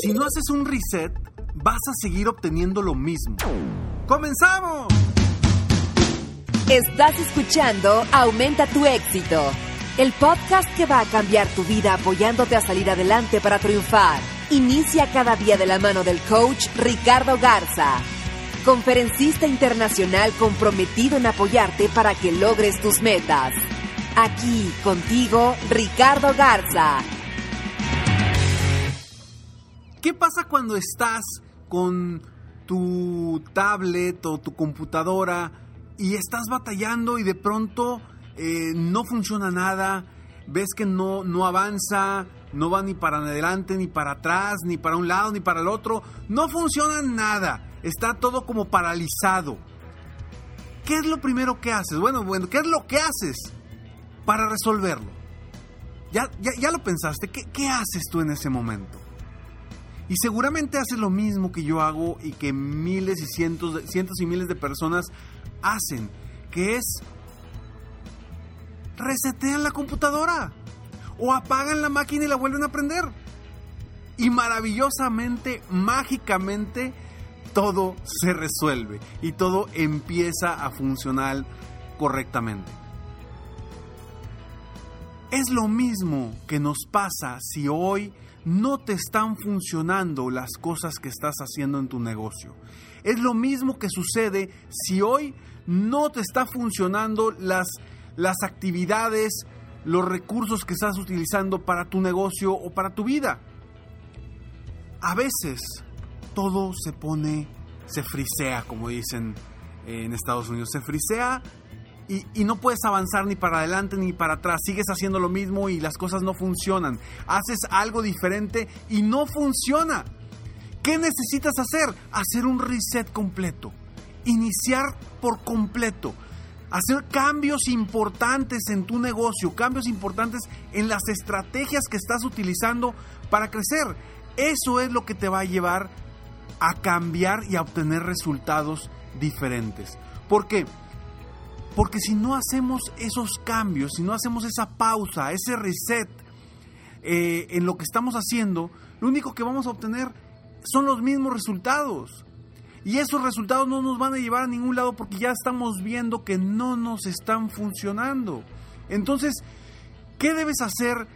Si no haces un reset, vas a seguir obteniendo lo mismo. ¡Comenzamos! Estás escuchando Aumenta tu éxito, el podcast que va a cambiar tu vida apoyándote a salir adelante para triunfar. Inicia cada día de la mano del coach Ricardo Garza, conferencista internacional comprometido en apoyarte para que logres tus metas. Aquí contigo, Ricardo Garza. ¿Qué pasa cuando estás con tu tablet o tu computadora y estás batallando y de pronto eh, no funciona nada? Ves que no, no avanza, no va ni para adelante, ni para atrás, ni para un lado, ni para el otro. No funciona nada. Está todo como paralizado. ¿Qué es lo primero que haces? Bueno, bueno, ¿qué es lo que haces para resolverlo? ¿Ya, ya, ya lo pensaste? ¿Qué, ¿Qué haces tú en ese momento? Y seguramente haces lo mismo que yo hago y que miles y cientos, cientos y miles de personas hacen, que es resetean la computadora o apagan la máquina y la vuelven a prender. Y maravillosamente, mágicamente, todo se resuelve y todo empieza a funcionar correctamente. Es lo mismo que nos pasa si hoy no te están funcionando las cosas que estás haciendo en tu negocio. Es lo mismo que sucede si hoy no te está funcionando las, las actividades, los recursos que estás utilizando para tu negocio o para tu vida. A veces todo se pone, se frisea, como dicen en Estados Unidos, se frisea y, no puedes avanzar ni para adelante ni para atrás. Sigues haciendo lo mismo y las cosas no funcionan. Haces algo diferente y no funciona. ¿Qué necesitas hacer? Hacer un reset completo. Iniciar por completo. Hacer cambios importantes en tu negocio, cambios importantes en las estrategias que estás utilizando para crecer. Eso es lo que te va a llevar a cambiar y a obtener resultados diferentes. ¿Por qué? Porque si no hacemos esos cambios, si no hacemos esa pausa, ese reset eh, en lo que estamos haciendo, lo único que vamos a obtener son los mismos resultados. Y esos resultados no nos van a llevar a ningún lado porque ya estamos viendo que no nos están funcionando. Entonces, ¿qué debes hacer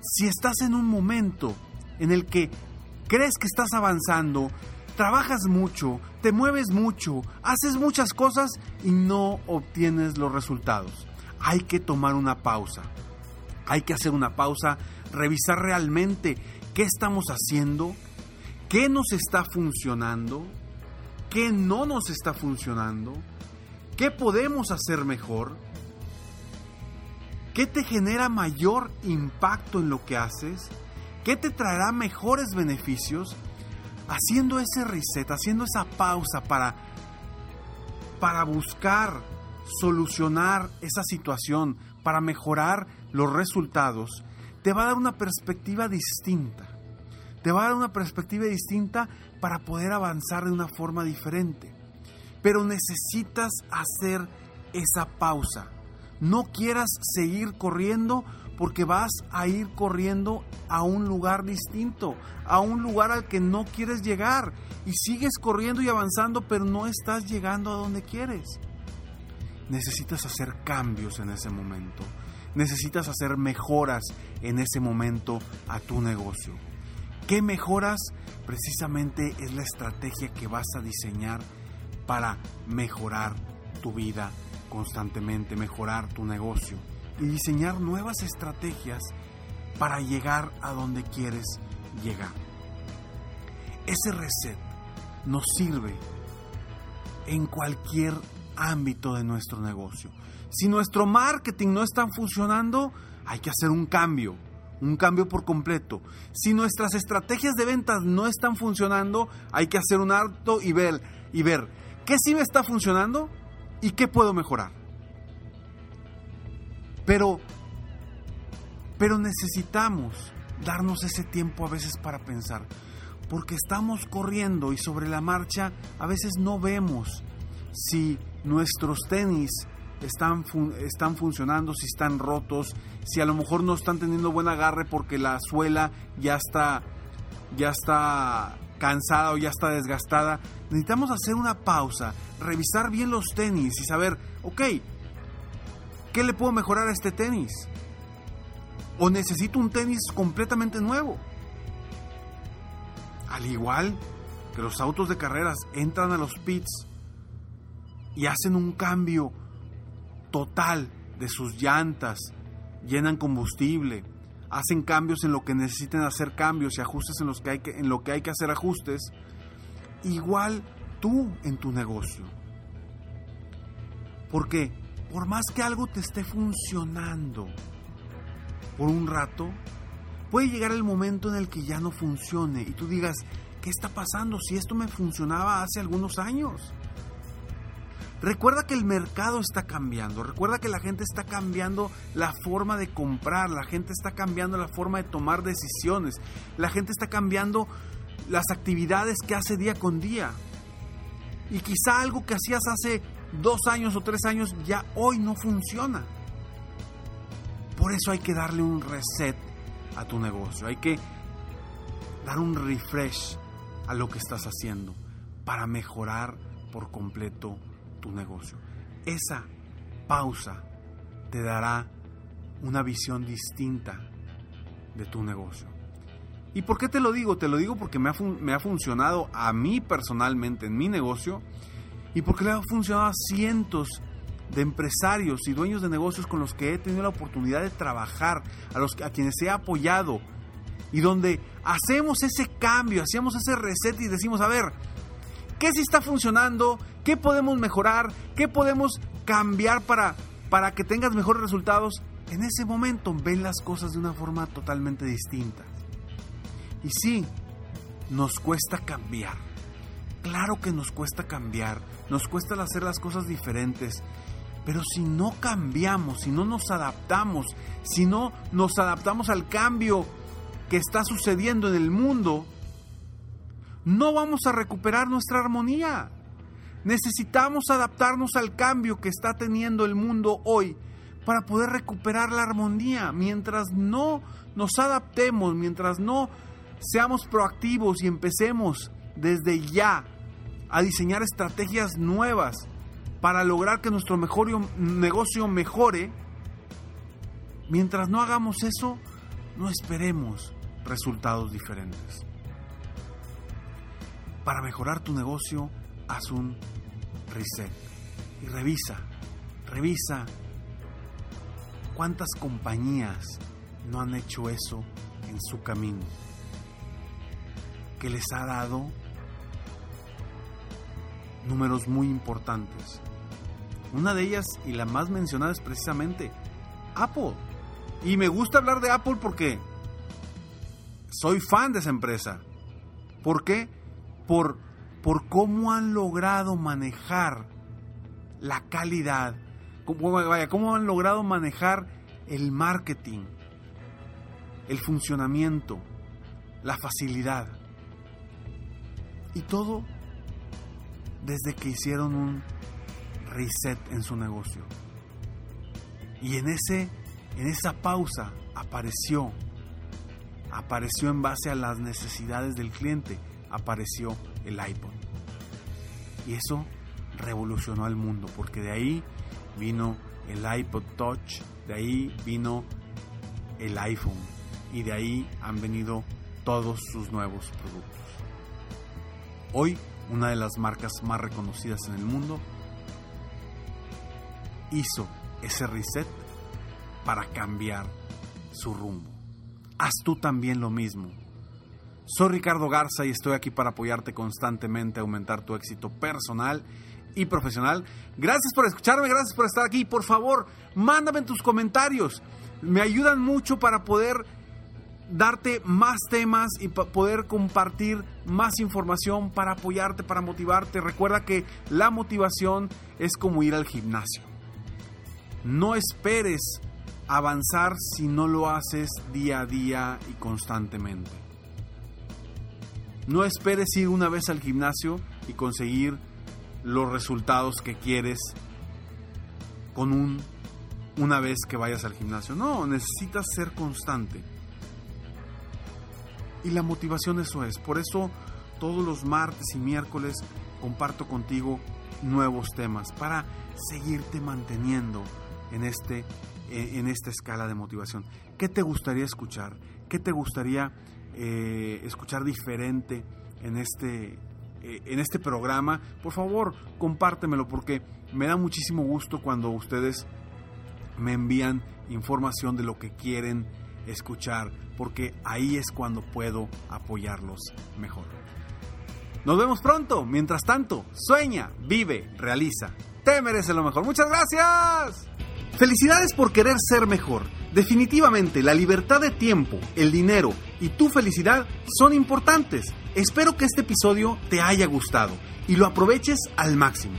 si estás en un momento en el que crees que estás avanzando, trabajas mucho, te mueves mucho, haces muchas cosas y no obtienes los resultados. Hay que tomar una pausa. Hay que hacer una pausa, revisar realmente qué estamos haciendo, qué nos está funcionando, qué no nos está funcionando, qué podemos hacer mejor, qué te genera mayor impacto en lo que haces, qué te traerá mejores beneficios haciendo ese reset, haciendo esa pausa para, para buscar solucionar esa situación, para mejorar los resultados, te va a dar una perspectiva distinta. Te va a dar una perspectiva distinta para poder avanzar de una forma diferente. Pero necesitas hacer esa pausa. No quieras seguir corriendo porque vas a ir corriendo a un lugar distinto, a un lugar al que no quieres llegar y sigues corriendo y avanzando, pero no estás llegando a donde quieres. Necesitas hacer cambios en ese momento. Necesitas hacer mejoras en ese momento a tu negocio. ¿Qué mejoras? Precisamente es la estrategia que vas a diseñar para mejorar tu vida constantemente, mejorar tu negocio y diseñar nuevas estrategias para llegar a donde quieres llegar. Ese reset nos sirve en cualquier ámbito de nuestro negocio. Si nuestro marketing no está funcionando, hay que hacer un cambio, un cambio por completo. Si nuestras estrategias de ventas no están funcionando, hay que hacer un alto y ver, y ver qué sí me está funcionando y qué puedo mejorar. Pero, pero necesitamos darnos ese tiempo a veces para pensar, porque estamos corriendo y sobre la marcha a veces no vemos si nuestros tenis están, están funcionando, si están rotos, si a lo mejor no están teniendo buen agarre porque la suela ya está, ya está cansada o ya está desgastada. Necesitamos hacer una pausa, revisar bien los tenis y saber, ok, ¿qué le puedo mejorar a este tenis? ¿O necesito un tenis completamente nuevo? Al igual que los autos de carreras entran a los pits y hacen un cambio total de sus llantas, llenan combustible, hacen cambios en lo que necesiten hacer cambios y ajustes en, los que hay que, en lo que hay que hacer ajustes, igual tú en tu negocio. Porque por más que algo te esté funcionando por un rato, puede llegar el momento en el que ya no funcione y tú digas, ¿qué está pasando si esto me funcionaba hace algunos años? Recuerda que el mercado está cambiando, recuerda que la gente está cambiando la forma de comprar, la gente está cambiando la forma de tomar decisiones, la gente está cambiando las actividades que hace día con día. Y quizá algo que hacías hace dos años o tres años ya hoy no funciona. Por eso hay que darle un reset a tu negocio, hay que dar un refresh a lo que estás haciendo para mejorar por completo tu negocio. Esa pausa te dará una visión distinta de tu negocio. ¿Y por qué te lo digo? Te lo digo porque me ha, me ha funcionado a mí personalmente en mi negocio y porque le ha funcionado a cientos de empresarios y dueños de negocios con los que he tenido la oportunidad de trabajar, a, los, a quienes he apoyado y donde hacemos ese cambio, hacemos ese reset y decimos, a ver, qué sí está funcionando, qué podemos mejorar, qué podemos cambiar para, para que tengas mejores resultados. En ese momento ven las cosas de una forma totalmente distinta. Y sí, nos cuesta cambiar. Claro que nos cuesta cambiar, nos cuesta hacer las cosas diferentes. Pero si no cambiamos, si no nos adaptamos, si no nos adaptamos al cambio que está sucediendo en el mundo, no vamos a recuperar nuestra armonía. Necesitamos adaptarnos al cambio que está teniendo el mundo hoy para poder recuperar la armonía. Mientras no nos adaptemos, mientras no seamos proactivos y empecemos desde ya a diseñar estrategias nuevas para lograr que nuestro mejor negocio mejore, mientras no hagamos eso, no esperemos resultados diferentes. Para mejorar tu negocio, haz un reset y revisa, revisa cuántas compañías no han hecho eso en su camino, que les ha dado números muy importantes. Una de ellas y la más mencionada es precisamente Apple. Y me gusta hablar de Apple porque soy fan de esa empresa. ¿Por qué? por, por cómo han logrado manejar la calidad, vaya, cómo han logrado manejar el marketing, el funcionamiento, la facilidad. Y todo desde que hicieron un reset en su negocio. Y en ese en esa pausa apareció apareció en base a las necesidades del cliente apareció el iPod. Y eso revolucionó al mundo, porque de ahí vino el iPod Touch, de ahí vino el iPhone y de ahí han venido todos sus nuevos productos. Hoy, una de las marcas más reconocidas en el mundo hizo ese reset para cambiar su rumbo. Haz tú también lo mismo. Soy Ricardo Garza y estoy aquí para apoyarte constantemente a aumentar tu éxito personal y profesional. Gracias por escucharme, gracias por estar aquí. Por favor, mándame tus comentarios. Me ayudan mucho para poder darte más temas y poder compartir más información para apoyarte, para motivarte. Recuerda que la motivación es como ir al gimnasio. No esperes avanzar si no lo haces día a día y constantemente. No esperes ir una vez al gimnasio y conseguir los resultados que quieres con un una vez que vayas al gimnasio. No, necesitas ser constante. Y la motivación eso es. Por eso todos los martes y miércoles comparto contigo nuevos temas para seguirte manteniendo en, este, eh, en esta escala de motivación. ¿Qué te gustaría escuchar? ¿Qué te gustaría eh, escuchar diferente en este, eh, en este programa? Por favor, compártemelo porque me da muchísimo gusto cuando ustedes me envían información de lo que quieren escuchar, porque ahí es cuando puedo apoyarlos mejor. Nos vemos pronto. Mientras tanto, sueña, vive, realiza. Te mereces lo mejor. Muchas gracias. Felicidades por querer ser mejor. Definitivamente la libertad de tiempo, el dinero y tu felicidad son importantes. Espero que este episodio te haya gustado y lo aproveches al máximo.